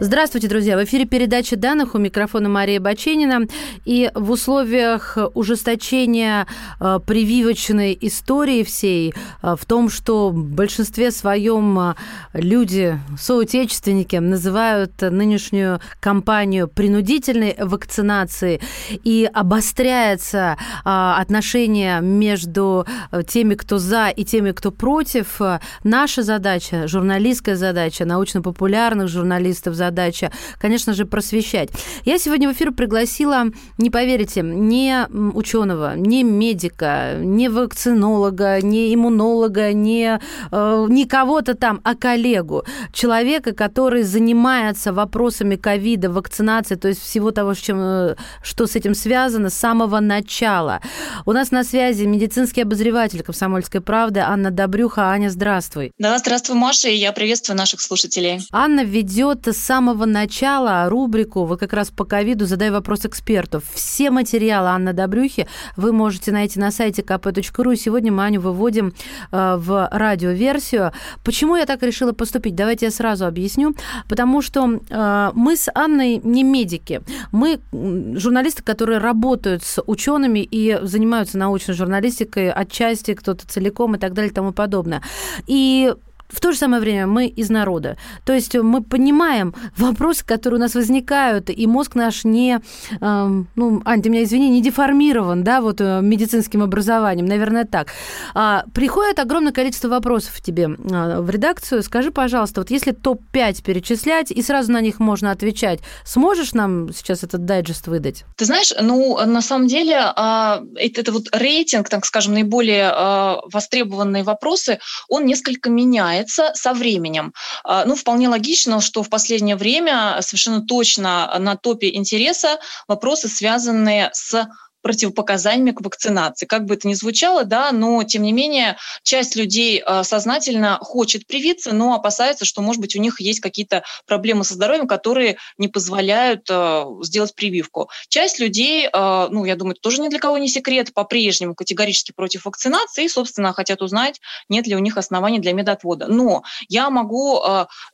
Здравствуйте, друзья! В эфире передача данных у микрофона Мария Баченина. И в условиях ужесточения э, прививочной истории всей, э, в том, что в большинстве своем э, люди, соотечественники, называют нынешнюю кампанию принудительной вакцинации, и обостряется отношение между теми, кто за, и теми, кто против, наша задача, журналистская задача, научно-популярных журналистов, задача, конечно же, просвещать. Я сегодня в эфир пригласила, не поверите, не ученого, не медика, не вакцинолога, не иммунолога, не, э, не кого-то там, а коллегу. Человека, который занимается вопросами ковида, вакцинации, то есть всего того, с чем, э, что с этим связано с самого начала. У нас на связи медицинский обозреватель «Комсомольской правды» Анна Добрюха. Аня, здравствуй. Да, здравствуй, Маша, и я приветствую наших слушателей. Анна ведет с самого начала рубрику, вот как раз по ковиду «Задай вопрос экспертов». Все материалы Анны Добрюхи вы можете найти на сайте kp.ru. Сегодня мы Аню выводим э, в радиоверсию. Почему я так решила поступить? Давайте я сразу объясню. Потому что э, мы с Анной не медики. Мы журналисты, которые работают с учеными и занимаются научной журналистикой отчасти, кто-то целиком и так далее и тому подобное. И в то же самое время мы из народа. То есть мы понимаем вопросы, которые у нас возникают, и мозг наш не, э, ну, Ань, ты меня извини, не деформирован, да, вот э, медицинским образованием, наверное, так. А, приходит огромное количество вопросов тебе а, в редакцию. Скажи, пожалуйста, вот если топ-5 перечислять, и сразу на них можно отвечать, сможешь нам сейчас этот дайджест выдать? Ты знаешь, ну, на самом деле, а, это, это вот рейтинг, так скажем, наиболее а, востребованные вопросы, он несколько меняет меняется со временем. А, ну, вполне логично, что в последнее время совершенно точно на топе интереса вопросы, связанные с противопоказаниями к вакцинации. Как бы это ни звучало, да, но тем не менее часть людей э, сознательно хочет привиться, но опасается, что, может быть, у них есть какие-то проблемы со здоровьем, которые не позволяют э, сделать прививку. Часть людей, э, ну, я думаю, это тоже ни для кого не секрет, по-прежнему категорически против вакцинации и, собственно, хотят узнать, нет ли у них оснований для медотвода. Но я могу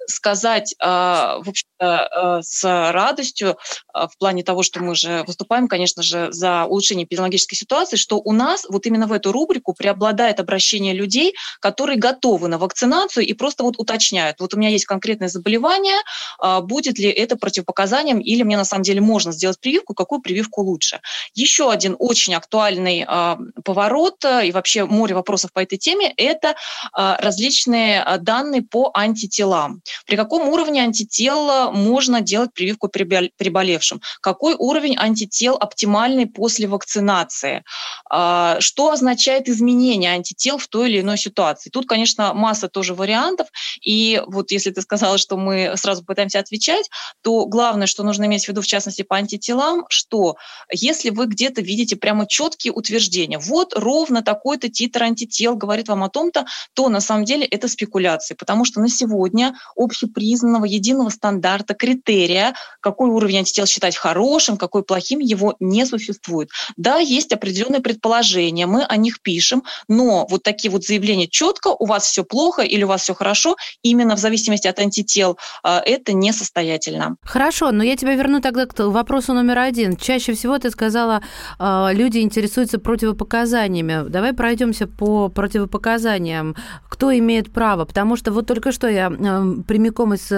сказать, в общем-то, с радостью в плане того, что мы же выступаем, конечно же, за улучшения эпидемиологической ситуации, что у нас вот именно в эту рубрику преобладает обращение людей, которые готовы на вакцинацию и просто вот уточняют, вот у меня есть конкретное заболевание, а, будет ли это противопоказанием или мне на самом деле можно сделать прививку, какую прививку лучше. Еще один очень актуальный а, поворот а, и вообще море вопросов по этой теме – это различные данные по антителам. При каком уровне антител можно делать прививку приболевшим? Какой уровень антител оптимальный после вакцинации. А, что означает изменение антител в той или иной ситуации? Тут, конечно, масса тоже вариантов. И вот если ты сказала, что мы сразу пытаемся отвечать, то главное, что нужно иметь в виду, в частности, по антителам, что если вы где-то видите прямо четкие утверждения, вот ровно такой-то титр антител говорит вам о том-то, то на самом деле это спекуляции, потому что на сегодня общепризнанного единого стандарта, критерия, какой уровень антител считать хорошим, какой плохим, его не существует. Да, есть определенные предположения, мы о них пишем, но вот такие вот заявления четко, у вас все плохо или у вас все хорошо, именно в зависимости от антител, а, это несостоятельно. Хорошо, но я тебя верну тогда к вопросу номер один. Чаще всего ты сказала, а, люди интересуются противопоказаниями. Давай пройдемся по противопоказаниям. Кто имеет право? Потому что вот только что я прямиком из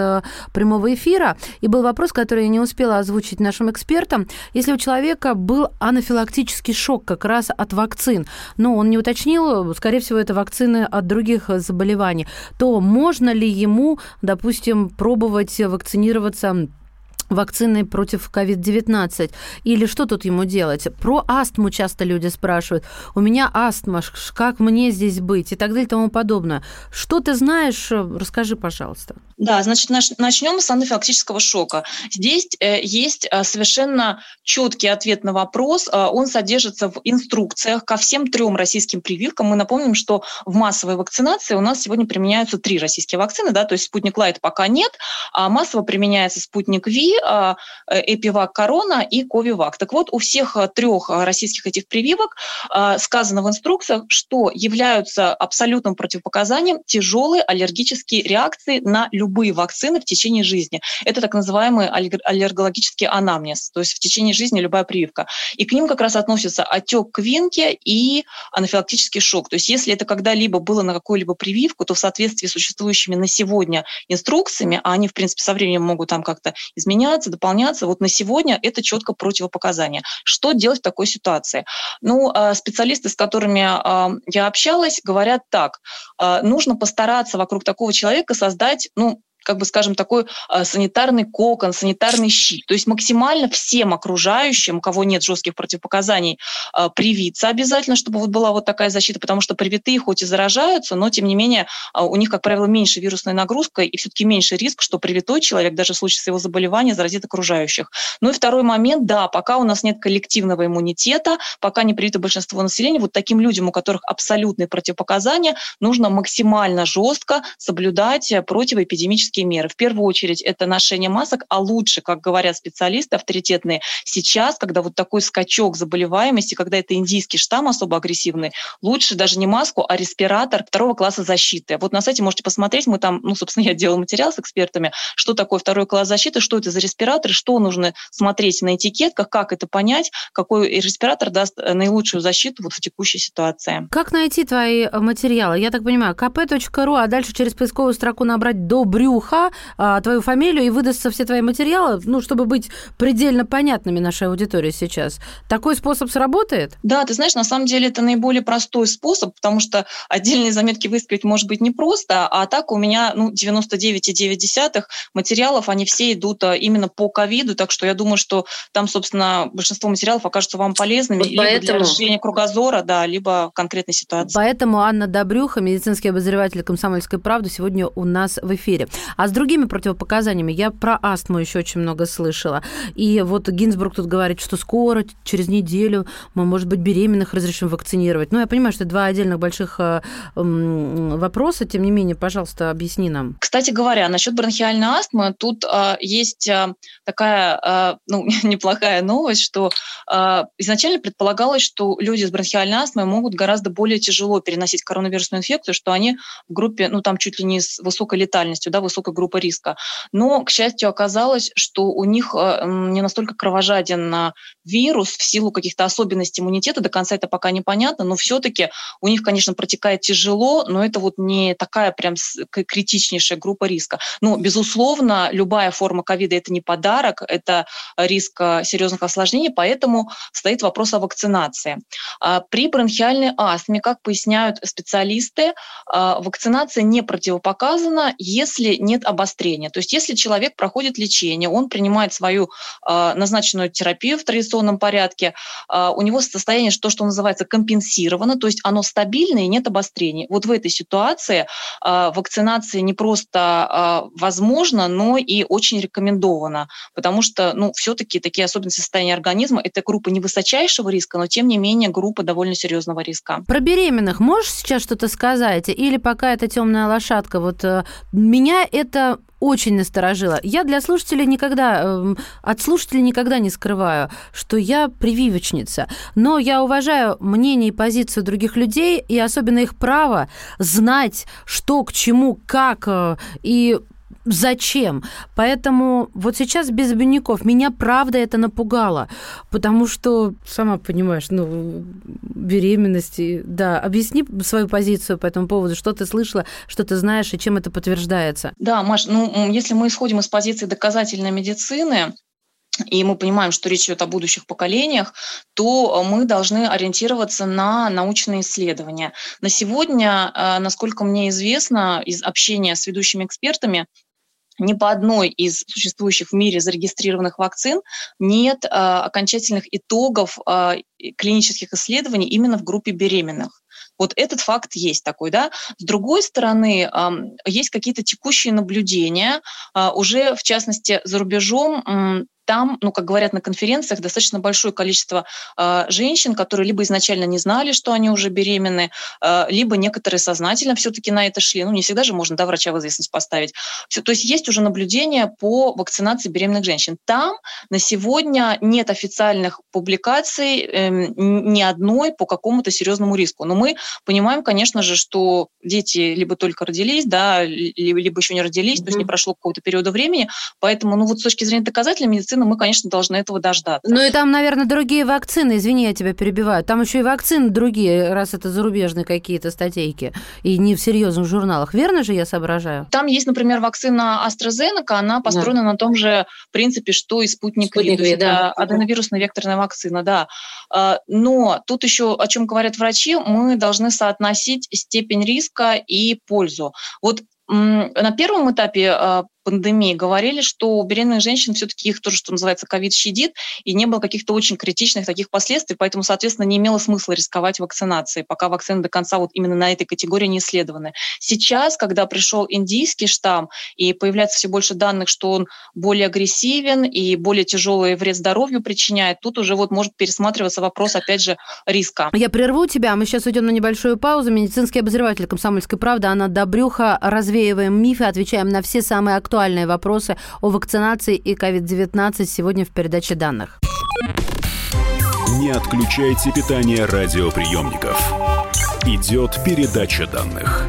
прямого эфира, и был вопрос, который я не успела озвучить нашим экспертам. Если у человека был анафилактический шок как раз от вакцин, но он не уточнил, скорее всего, это вакцины от других заболеваний, то можно ли ему, допустим, пробовать вакцинироваться вакцины против COVID-19? Или что тут ему делать? Про астму часто люди спрашивают. У меня астма, как мне здесь быть? И так далее и тому подобное. Что ты знаешь? Расскажи, пожалуйста. Да, значит, начнем с анафилактического шока. Здесь э, есть э, совершенно четкий ответ на вопрос. Э, он содержится в инструкциях ко всем трем российским прививкам. Мы напомним, что в массовой вакцинации у нас сегодня применяются три российские вакцины, да, то есть спутник Лайт пока нет, а массово применяется спутник Ви, Эпивак Корона и Ковивак. Так вот, у всех трех российских этих прививок сказано в инструкциях, что являются абсолютным противопоказанием тяжелые аллергические реакции на любые любые вакцины в течение жизни. Это так называемый аллергологический анамнез, то есть в течение жизни любая прививка. И к ним как раз относятся отек квинки и анафилактический шок. То есть если это когда-либо было на какую-либо прививку, то в соответствии с существующими на сегодня инструкциями, а они, в принципе, со временем могут там как-то изменяться, дополняться, вот на сегодня это четко противопоказание. Что делать в такой ситуации? Ну, а, специалисты, с которыми а, я общалась, говорят так. А, нужно постараться вокруг такого человека создать, ну, как бы, скажем, такой э, санитарный кокон, санитарный щит. То есть максимально всем окружающим, у кого нет жестких противопоказаний, э, привиться обязательно, чтобы вот была вот такая защита, потому что привитые хоть и заражаются, но тем не менее э, у них, как правило, меньше вирусная нагрузка и все-таки меньше риск, что привитой человек даже в случае своего заболевания заразит окружающих. Ну и второй момент, да, пока у нас нет коллективного иммунитета, пока не привито большинство населения, вот таким людям, у которых абсолютные противопоказания, нужно максимально жестко соблюдать противоэпидемические профилактические меры. В первую очередь это ношение масок, а лучше, как говорят специалисты авторитетные, сейчас, когда вот такой скачок заболеваемости, когда это индийский штамм особо агрессивный, лучше даже не маску, а респиратор второго класса защиты. Вот на сайте можете посмотреть, мы там, ну, собственно, я делала материал с экспертами, что такое второй класс защиты, что это за респиратор, что нужно смотреть на этикетках, как это понять, какой респиратор даст э, наилучшую защиту вот в текущей ситуации. Как найти твои э, материалы? Я так понимаю, kp.ru, а дальше через поисковую строку набрать до брюха уха а, твою фамилию и выдастся все твои материалы, ну, чтобы быть предельно понятными нашей аудитории сейчас. Такой способ сработает? Да, ты знаешь, на самом деле это наиболее простой способ, потому что отдельные заметки выставить может быть непросто, а так у меня ну, 99,9 материалов, они все идут а, именно по ковиду, так что я думаю, что там, собственно, большинство материалов окажутся вам полезными вот либо поэтому... для расширения кругозора, да, либо конкретной ситуации. Поэтому Анна Добрюха, медицинский обозреватель «Комсомольской правды», сегодня у нас в эфире. А с другими противопоказаниями я про астму еще очень много слышала. И вот Гинзбург тут говорит, что скоро, через неделю, мы, может быть, беременных разрешим вакцинировать. Ну, я понимаю, что это два отдельных больших э, вопроса. Тем не менее, пожалуйста, объясни нам. Кстати говоря, насчет бронхиальной астмы, тут э, есть э, такая э, ну, неплохая новость, что э, изначально предполагалось, что люди с бронхиальной астмой могут гораздо более тяжело переносить коронавирусную инфекцию, что они в группе, ну, там чуть ли не с высокой летальностью, да, высокой высокая группа риска. Но, к счастью, оказалось, что у них э, не настолько кровожаден вирус в силу каких-то особенностей иммунитета, до конца это пока непонятно, но все-таки у них, конечно, протекает тяжело, но это вот не такая прям критичнейшая группа риска. Но, безусловно, любая форма ковида – это не подарок, это риск э, серьезных осложнений, поэтому стоит вопрос о вакцинации. А при бронхиальной астме, как поясняют специалисты, а, вакцинация не противопоказана, если не нет обострения. То есть если человек проходит лечение, он принимает свою э, назначенную терапию в традиционном порядке, э, у него состояние, то, что называется, компенсировано, то есть оно стабильное и нет обострений. Вот в этой ситуации э, вакцинация не просто э, возможна, но и очень рекомендована, потому что ну, все-таки такие особенности состояния организма – это группа невысочайшего риска, но тем не менее группа довольно серьезного риска. Про беременных можешь сейчас что-то сказать? Или пока это темная лошадка? Вот э, меня это очень насторожило. Я для слушателей никогда, эм, от слушателей никогда не скрываю, что я прививочница. Но я уважаю мнение и позицию других людей, и особенно их право знать, что к чему, как, э, и зачем. Поэтому вот сейчас без обиняков меня правда это напугало, потому что, сама понимаешь, ну, беременности, да, объясни свою позицию по этому поводу, что ты слышала, что ты знаешь и чем это подтверждается. Да, Маш, ну, если мы исходим из позиции доказательной медицины, и мы понимаем, что речь идет о будущих поколениях, то мы должны ориентироваться на научные исследования. На сегодня, э, насколько мне известно, из общения с ведущими экспертами, ни по одной из существующих в мире зарегистрированных вакцин нет э, окончательных итогов э, клинических исследований именно в группе беременных. Вот этот факт есть такой, да. С другой стороны, есть какие-то текущие наблюдения, а, уже в частности за рубежом там, ну, как говорят на конференциях, достаточно большое количество э, женщин, которые либо изначально не знали, что они уже беременны, э, либо некоторые сознательно все-таки на это шли. Ну, не всегда же можно, да, врача в известность поставить. Все, то есть есть уже наблюдение по вакцинации беременных женщин. Там на сегодня нет официальных публикаций э, ни одной по какому-то серьезному риску. Но мы понимаем, конечно же, что дети либо только родились, да, либо, либо еще не родились, mm-hmm. то есть не прошло какого-то периода времени. Поэтому, ну, вот с точки зрения доказательной медицины, медицины, мы, конечно, должны этого дождаться. Ну и там, наверное, другие вакцины, извини, я тебя перебиваю. Там еще и вакцины другие, раз это зарубежные какие-то статейки, и не в серьезных журналах. Верно же я соображаю? Там есть, например, вакцина AstraZeneca, она построена да. на том же принципе, что и спутник, спутник Ви. Да. Аденовирусная векторная вакцина, да. А, но тут еще, о чем говорят врачи, мы должны соотносить степень риска и пользу. Вот на первом этапе а, пандемии говорили, что у беременных женщин все-таки их тоже, что называется, ковид щадит, и не было каких-то очень критичных таких последствий, поэтому, соответственно, не имело смысла рисковать вакцинацией, пока вакцины до конца вот именно на этой категории не исследованы. Сейчас, когда пришел индийский штамм, и появляется все больше данных, что он более агрессивен и более тяжелый вред здоровью причиняет, тут уже вот может пересматриваться вопрос, опять же, риска. Я прерву тебя, мы сейчас уйдем на небольшую паузу. Медицинский обозреватель «Комсомольской правды» Анна Добрюха. Развеиваем мифы, отвечаем на все самые актуальные актуальные вопросы о вакцинации и COVID-19 сегодня в передаче данных. Не отключайте питание радиоприемников. Идет передача данных.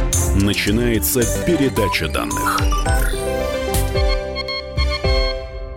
Начинается передача данных.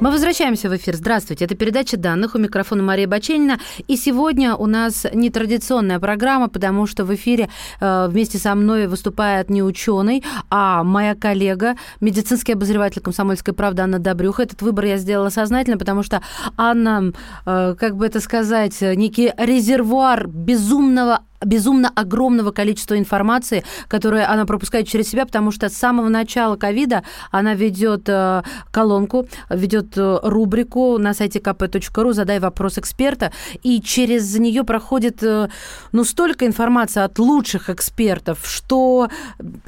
Мы возвращаемся в эфир. Здравствуйте. Это передача данных. У микрофона Мария Баченина. И сегодня у нас нетрадиционная программа, потому что в эфире э, вместе со мной выступает не ученый, а моя коллега, медицинский обозреватель комсомольской правды Анна Добрюха. Этот выбор я сделала сознательно, потому что Анна, э, как бы это сказать, некий резервуар безумного безумно огромного количества информации, которую она пропускает через себя, потому что с самого начала ковида она ведет э, колонку, ведет э, рубрику на сайте kp.ru «Задай вопрос эксперта», и через нее проходит э, ну, столько информации от лучших экспертов, что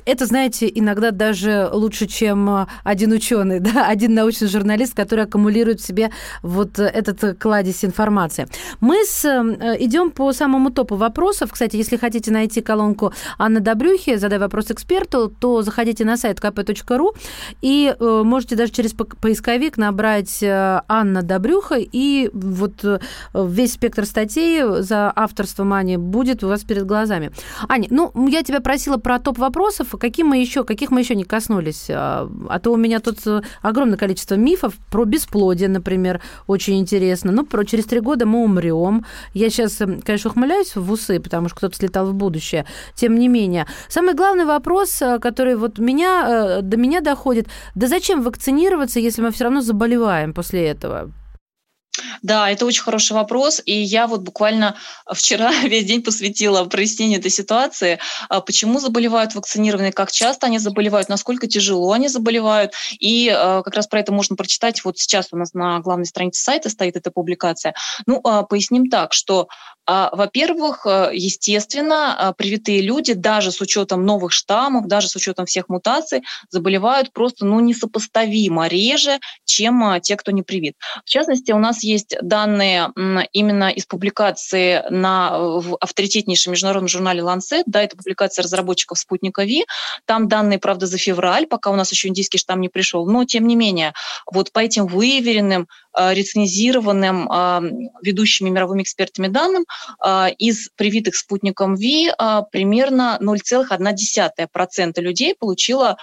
это, знаете, иногда даже лучше, чем один ученый, да, один научный журналист, который аккумулирует в себе вот этот кладезь информации. Мы с, идем по самому топу вопросов. Кстати, кстати, если хотите найти колонку Анны Добрюхи, задай вопрос эксперту, то заходите на сайт kp.ru и э, можете даже через поисковик набрать э, Анна Добрюха, и вот э, весь спектр статей за авторством Ани будет у вас перед глазами. Аня, ну, я тебя просила про топ вопросов, какие мы еще, каких мы еще не коснулись, а, а то у меня тут огромное количество мифов про бесплодие, например, очень интересно. Ну, про через три года мы умрем. Я сейчас, конечно, ухмыляюсь в усы, потому что кто-то слетал в будущее. Тем не менее, самый главный вопрос, э, который вот меня, э, до меня доходит, да зачем вакцинироваться, если мы все равно заболеваем после этого? Да, это очень хороший вопрос, и я вот буквально вчера весь день посвятила прояснению этой ситуации, а, почему заболевают вакцинированные, как часто они заболевают, насколько тяжело они заболевают, и а, как раз про это можно прочитать, вот сейчас у нас на главной странице сайта стоит эта публикация. Ну, а, поясним так, что во-первых, естественно, привитые люди, даже с учетом новых штаммов, даже с учетом всех мутаций, заболевают просто ну, несопоставимо реже, чем те, кто не привит. В частности, у нас есть данные именно из публикации на, в авторитетнейшем международном журнале Lancet, да, это публикация разработчиков спутника Ви, там данные, правда, за февраль, пока у нас еще индийский штамм не пришел, но тем не менее, вот по этим выверенным рецензированным ведущими мировыми экспертами данным, из привитых спутником ВИ примерно 0,1% людей получила,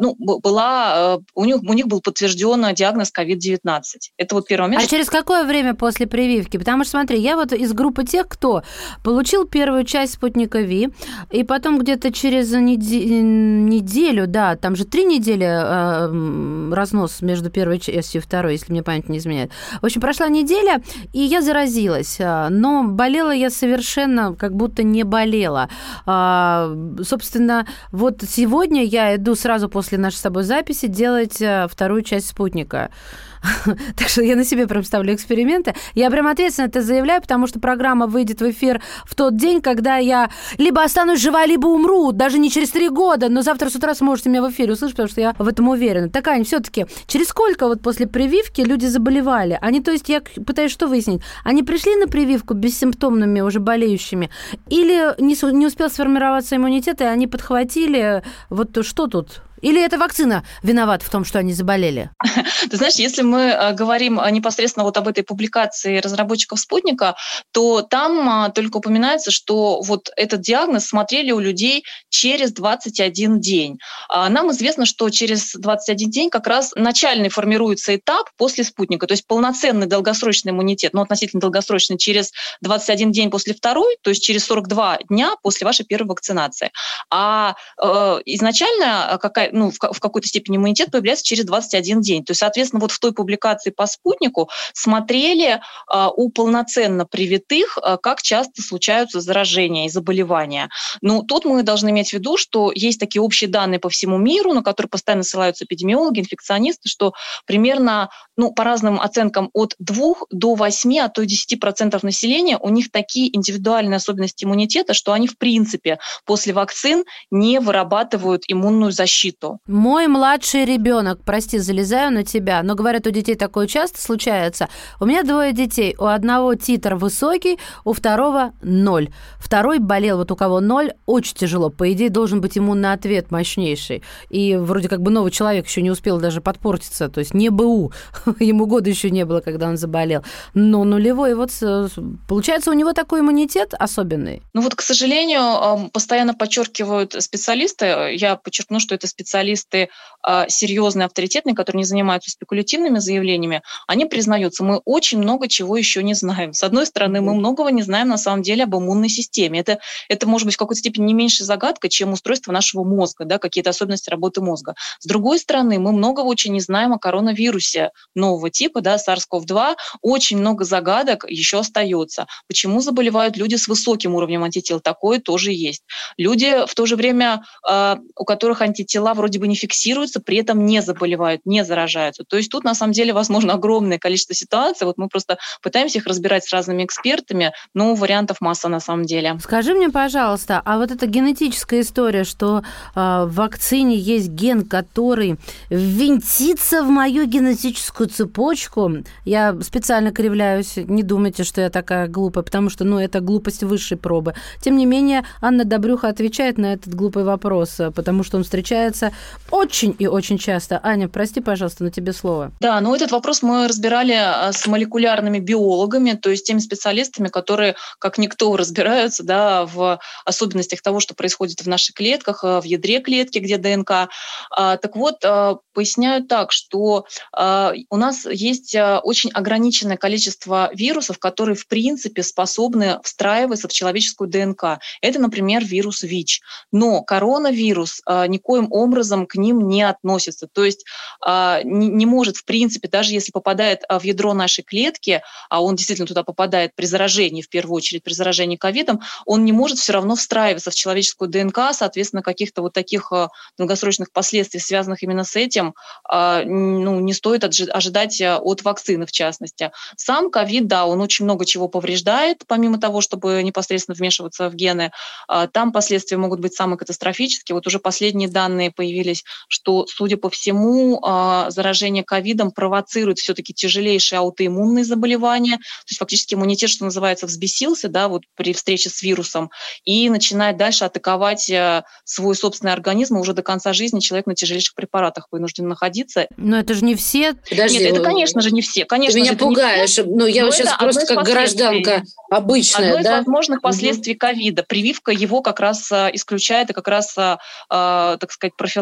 ну, была, у них, у них был подтвержден диагноз COVID-19. Это вот первый момент. А через какое время после прививки? Потому что, смотри, я вот из группы тех, кто получил первую часть спутника ВИ, и потом где-то через неделю, да, там же три недели э, разнос между первой частью и второй, если мне память не изменяет. В общем, прошла неделя, и я заразилась, а, но болела я совершенно как будто не болела. А, собственно, вот сегодня я иду сразу после нашей с тобой записи делать э, вторую часть спутника. так что я на себе прям ставлю эксперименты. Я прям ответственно это заявляю, потому что программа выйдет в эфир в тот день, когда я либо останусь жива, либо умру, даже не через три года, но завтра с утра сможете меня в эфире услышать, потому что я в этом уверена. Так, Ань, все-таки, через сколько вот после прививки люди заболевали? Они, то есть, я пытаюсь что выяснить? Они пришли на прививку бессимптомными, уже болеющими, или не, не успел сформироваться иммунитет, и они подхватили, вот что тут? Или это вакцина виновата в том, что они заболели? Ты знаешь, если мы э, говорим э, непосредственно вот об этой публикации разработчиков спутника, то там э, только упоминается, что вот этот диагноз смотрели у людей через 21 день. А нам известно, что через 21 день как раз начальный формируется этап после спутника, то есть полноценный долгосрочный иммунитет, но относительно долгосрочный через 21 день после второй, то есть через 42 дня после вашей первой вакцинации. А э, изначально какая, ну, в, в какой-то степени иммунитет появляется через 21 день. То есть, соответственно, вот в той публикации по спутнику смотрели э, у полноценно привитых, э, как часто случаются заражения и заболевания. Ну, тут мы должны иметь в виду, что есть такие общие данные по всему миру, на которые постоянно ссылаются эпидемиологи, инфекционисты, что примерно, ну, по разным оценкам, от 2 до 8, а то и 10% населения, у них такие индивидуальные особенности иммунитета, что они, в принципе, после вакцин не вырабатывают иммунную защиту что? Мой младший ребенок, прости, залезаю на тебя, но говорят, у детей такое часто случается. У меня двое детей. У одного титр высокий, у второго ноль. Второй болел, вот у кого ноль, очень тяжело. По идее, должен быть иммунный ответ мощнейший. И вроде как бы новый человек еще не успел даже подпортиться. То есть не БУ. Ему года еще не было, когда он заболел. Но нулевой, вот получается, у него такой иммунитет особенный. Ну вот, к сожалению, постоянно подчеркивают специалисты, я подчеркну, что это специалисты, специалисты э, серьезные, авторитетные, которые не занимаются спекулятивными заявлениями, они признаются, мы очень много чего еще не знаем. С одной стороны, мы многого не знаем на самом деле об иммунной системе. Это, это может быть в какой-то степени не меньше загадка, чем устройство нашего мозга, да, какие-то особенности работы мозга. С другой стороны, мы многого очень не знаем о коронавирусе нового типа, да, SARS-CoV-2. Очень много загадок еще остается. Почему заболевают люди с высоким уровнем антител? Такое тоже есть. Люди в то же время, э, у которых антитела вроде бы не фиксируются, при этом не заболевают, не заражаются. То есть тут на самом деле возможно огромное количество ситуаций. Вот мы просто пытаемся их разбирать с разными экспертами, но вариантов масса на самом деле. Скажи мне, пожалуйста, а вот эта генетическая история, что э, в вакцине есть ген, который ввинтится в мою генетическую цепочку, я специально кривляюсь, не думайте, что я такая глупая, потому что, ну, это глупость высшей пробы. Тем не менее, Анна Добрюха отвечает на этот глупый вопрос, потому что он встречается встречается очень и очень часто. Аня, прости, пожалуйста, на тебе слово. Да, ну этот вопрос мы разбирали а, с молекулярными биологами, то есть теми специалистами, которые, как никто, разбираются да, в особенностях того, что происходит в наших клетках, а, в ядре клетки, где ДНК. А, так вот, поясняю так, что у нас есть очень ограниченное количество вирусов, которые, в принципе, способны встраиваться в человеческую ДНК. Это, например, вирус ВИЧ. Но коронавирус никоим образом образом к ним не относится. То есть а, не, может, в принципе, даже если попадает а, в ядро нашей клетки, а он действительно туда попадает при заражении, в первую очередь при заражении ковидом, он не может все равно встраиваться в человеческую ДНК, соответственно, каких-то вот таких а, долгосрочных последствий, связанных именно с этим, ну, не стоит ожидать от вакцины, в частности. Сам ковид, да, он очень много чего повреждает, помимо того, чтобы непосредственно вмешиваться в гены. Там последствия могут быть самые катастрофические. Вот уже последние данные по появились, что, судя по всему, а, заражение ковидом провоцирует все-таки тяжелейшие аутоиммунные заболевания, то есть фактически иммунитет, что называется, взбесился, да, вот при встрече с вирусом, и начинает дальше атаковать э, свой собственный организм, и уже до конца жизни человек на тяжелейших препаратах вынужден находиться. Но это же не все. Подожди, Нет, это, конечно же, не все. Конечно ты меня пугаешь. Ну, я вот сейчас просто как гражданка обычная. Одно да? из возможных последствий ковида. Прививка его как раз э, исключает и как раз, так сказать, профилактирует,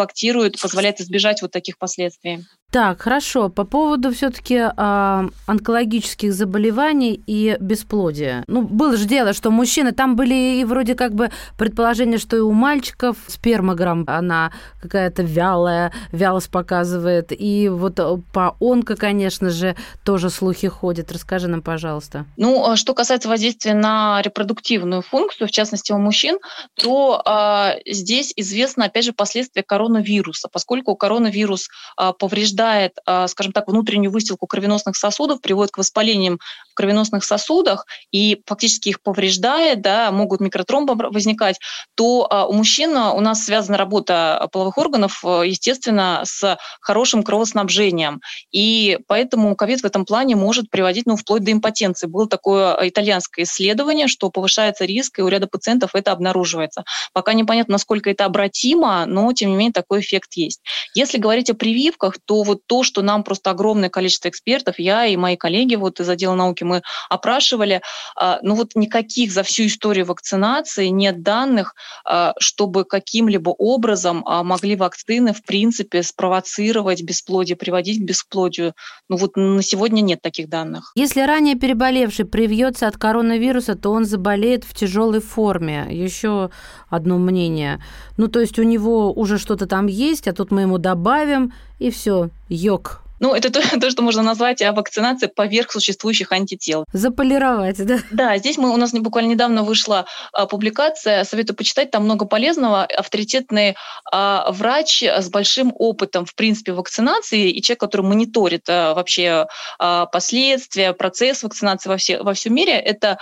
позволяет избежать вот таких последствий. Так, хорошо. По поводу все-таки э, онкологических заболеваний и бесплодия. Ну, было же дело, что мужчины, там были и вроде как бы предположения, что и у мальчиков спермограмм, она какая-то вялая, вялость показывает. И вот по онко, конечно же, тоже слухи ходят. Расскажи нам, пожалуйста. Ну, а что касается воздействия на репродуктивную функцию, в частности у мужчин, то э, здесь известно, опять же, последствия коронавируса, поскольку коронавирус э, повреждает повреждает, а, скажем так, внутреннюю выстилку кровеносных сосудов, приводит к воспалениям в кровеносных сосудах и фактически их повреждает, да, могут микротромбы возникать, то а, у мужчин у нас связана работа половых органов, э, естественно, с хорошим кровоснабжением. И поэтому ковид в этом плане может приводить ну, вплоть до импотенции. Было такое итальянское исследование, что повышается риск, и у ряда пациентов это обнаруживается. Пока непонятно, насколько это обратимо, но, тем не менее, такой эффект есть. Если говорить о прививках, то вот то, что нам просто огромное количество экспертов, я и мои коллеги вот из отдела науки мы опрашивали, а, ну вот никаких за всю историю вакцинации нет данных, а, чтобы каким-либо образом а, могли вакцины в принципе спровоцировать бесплодие, приводить к бесплодию. Ну вот на сегодня нет таких данных. Если ранее переболевший привьется от коронавируса, то он заболеет в тяжелой форме. Еще одно мнение. Ну, то есть у него уже что-то там есть, а тут мы ему добавим, и все, йог. Ну, это то, то, что можно назвать а, вакцинацией поверх существующих антител. Заполировать, да? Да, здесь мы, у нас буквально недавно вышла а, публикация, советую почитать, там много полезного. Авторитетный а, врач с большим опытом, в принципе, вакцинации и человек, который мониторит вообще последствия, процесс вакцинации во, все, во всем мире, это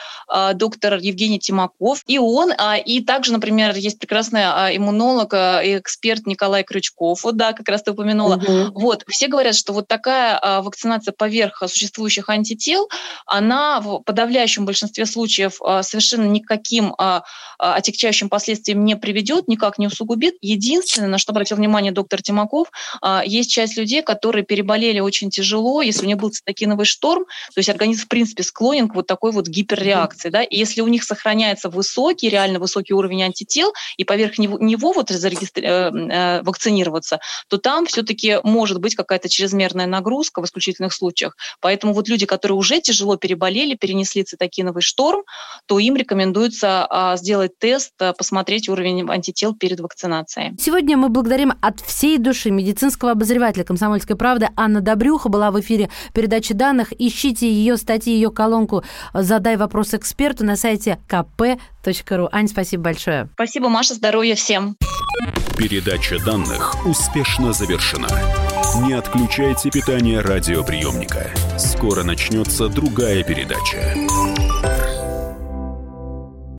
доктор Евгений Тимаков. И он, а, и также, например, есть прекрасный иммунолог, а, эксперт Николай Крючков, вот, да, как раз ты упомянула. Угу. Вот, все говорят, что вот такая а, вакцинация поверх существующих антител, она в подавляющем большинстве случаев а, совершенно никаким а, отягчающим последствиям не приведет, никак не усугубит. Единственное, на что обратил внимание доктор Тимаков, есть часть людей, которые переболели очень тяжело, если у них был цитокиновый шторм, то есть организм в принципе склонен к вот такой вот гиперреакции. Да? И если у них сохраняется высокий, реально высокий уровень антител, и поверх него, него вот зарегистри... Э, э, вакцинироваться, то там все-таки может быть какая-то чрезмерная чрезмерная нагрузка в исключительных случаях. Поэтому вот люди, которые уже тяжело переболели, перенесли цитокиновый шторм, то им рекомендуется а, сделать тест, а, посмотреть уровень антител перед вакцинацией. Сегодня мы благодарим от всей души медицинского обозревателя «Комсомольской правды» Анна Добрюха была в эфире передачи данных. Ищите ее статьи, ее колонку «Задай вопрос эксперту» на сайте kp.ru. Ань, спасибо большое. Спасибо, Маша, здоровья всем. Передача данных успешно завершена. Не отключайте питание радиоприемника. Скоро начнется другая передача.